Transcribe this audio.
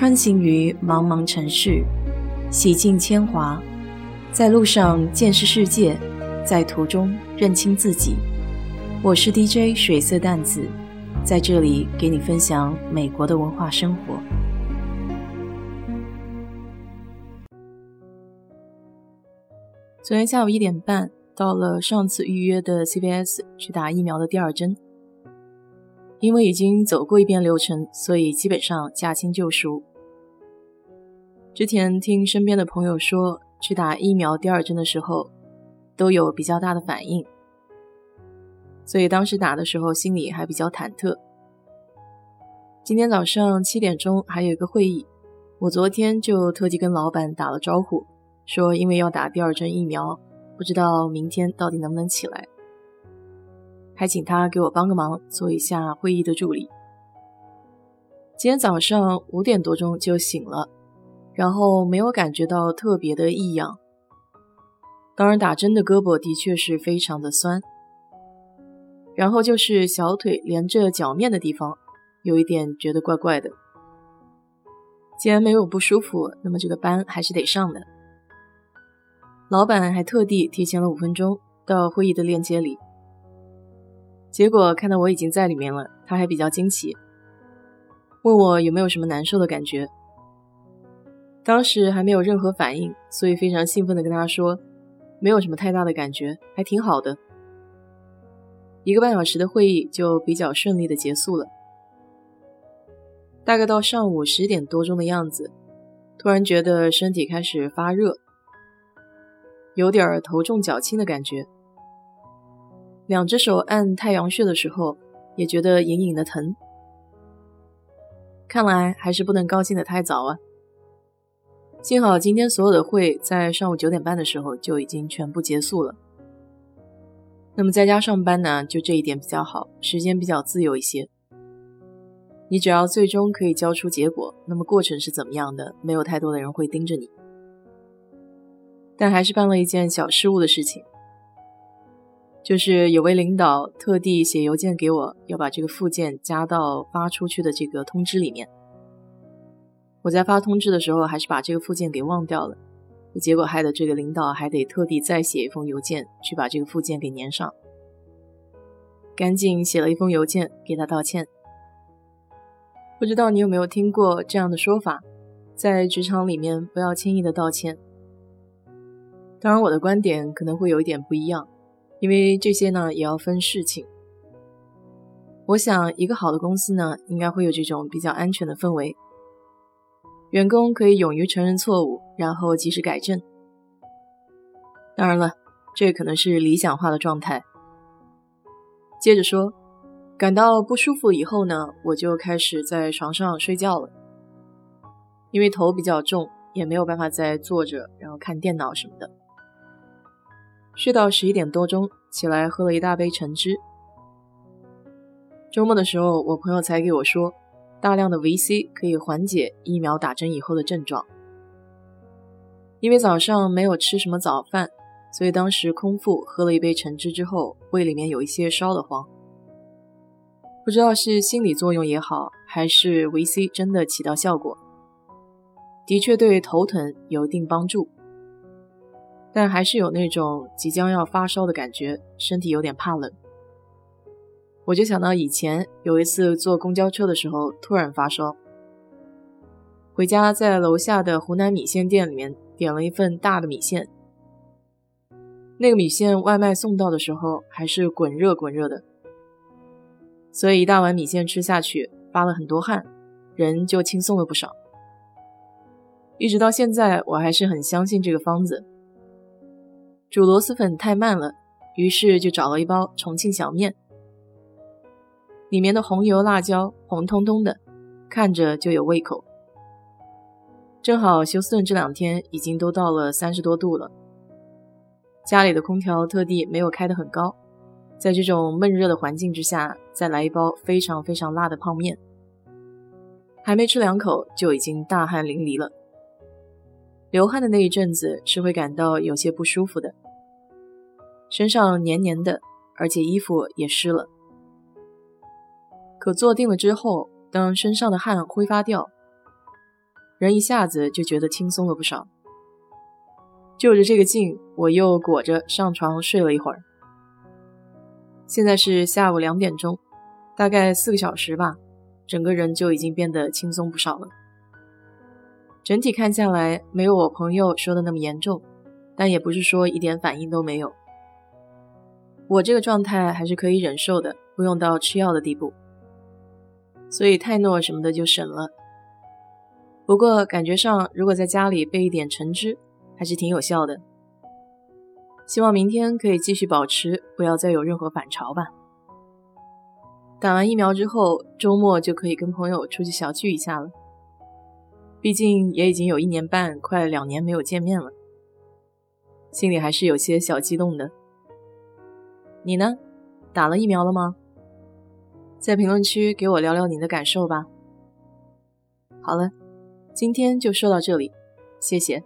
穿行于茫茫城市，洗尽铅华，在路上见识世界，在途中认清自己。我是 DJ 水色淡子，在这里给你分享美国的文化生活。昨天下午一点半，到了上次预约的 CVS 去打疫苗的第二针。因为已经走过一遍流程，所以基本上驾轻就熟。之前听身边的朋友说，去打疫苗第二针的时候，都有比较大的反应，所以当时打的时候心里还比较忐忑。今天早上七点钟还有一个会议，我昨天就特地跟老板打了招呼，说因为要打第二针疫苗，不知道明天到底能不能起来。还请他给我帮个忙，做一下会议的助理。今天早上五点多钟就醒了，然后没有感觉到特别的异样。当然，打针的胳膊的确是非常的酸，然后就是小腿连着脚面的地方，有一点觉得怪怪的。既然没有不舒服，那么这个班还是得上的。老板还特地提前了五分钟到会议的链接里。结果看到我已经在里面了，他还比较惊奇，问我有没有什么难受的感觉。当时还没有任何反应，所以非常兴奋的跟他说，没有什么太大的感觉，还挺好的。一个半小时的会议就比较顺利的结束了。大概到上午十点多钟的样子，突然觉得身体开始发热，有点头重脚轻的感觉。两只手按太阳穴的时候，也觉得隐隐的疼。看来还是不能高兴的太早啊。幸好今天所有的会在上午九点半的时候就已经全部结束了。那么在家上班呢，就这一点比较好，时间比较自由一些。你只要最终可以交出结果，那么过程是怎么样的，没有太多的人会盯着你。但还是办了一件小失误的事情。就是有位领导特地写邮件给我，要把这个附件加到发出去的这个通知里面。我在发通知的时候，还是把这个附件给忘掉了，结果害得这个领导还得特地再写一封邮件去把这个附件给粘上。赶紧写了一封邮件给他道歉。不知道你有没有听过这样的说法，在职场里面不要轻易的道歉。当然，我的观点可能会有一点不一样。因为这些呢，也要分事情。我想，一个好的公司呢，应该会有这种比较安全的氛围，员工可以勇于承认错误，然后及时改正。当然了，这可能是理想化的状态。接着说，感到不舒服以后呢，我就开始在床上睡觉了，因为头比较重，也没有办法再坐着，然后看电脑什么的。睡到十一点多钟，起来喝了一大杯橙汁。周末的时候，我朋友才给我说，大量的维 C 可以缓解疫苗打针以后的症状。因为早上没有吃什么早饭，所以当时空腹喝了一杯橙汁之后，胃里面有一些烧得慌。不知道是心理作用也好，还是维 C 真的起到效果，的确对头疼有一定帮助。但还是有那种即将要发烧的感觉，身体有点怕冷。我就想到以前有一次坐公交车的时候突然发烧，回家在楼下的湖南米线店里面点了一份大的米线。那个米线外卖送到的时候还是滚热滚热的，所以一大碗米线吃下去发了很多汗，人就轻松了不少。一直到现在我还是很相信这个方子。煮螺蛳粉太慢了，于是就找了一包重庆小面，里面的红油辣椒红彤彤的，看着就有胃口。正好休斯顿这两天已经都到了三十多度了，家里的空调特地没有开得很高，在这种闷热的环境之下，再来一包非常非常辣的泡面，还没吃两口就已经大汗淋漓了。流汗的那一阵子是会感到有些不舒服的，身上黏黏的，而且衣服也湿了。可坐定了之后，当身上的汗挥发掉，人一下子就觉得轻松了不少。就着这个劲，我又裹着上床睡了一会儿。现在是下午两点钟，大概四个小时吧，整个人就已经变得轻松不少了。整体看下来，没有我朋友说的那么严重，但也不是说一点反应都没有。我这个状态还是可以忍受的，不用到吃药的地步，所以泰诺什么的就省了。不过感觉上，如果在家里备一点橙汁。还是挺有效的，希望明天可以继续保持，不要再有任何反潮吧。打完疫苗之后，周末就可以跟朋友出去小聚一下了。毕竟也已经有一年半，快两年没有见面了，心里还是有些小激动的。你呢？打了疫苗了吗？在评论区给我聊聊你的感受吧。好了，今天就说到这里，谢谢。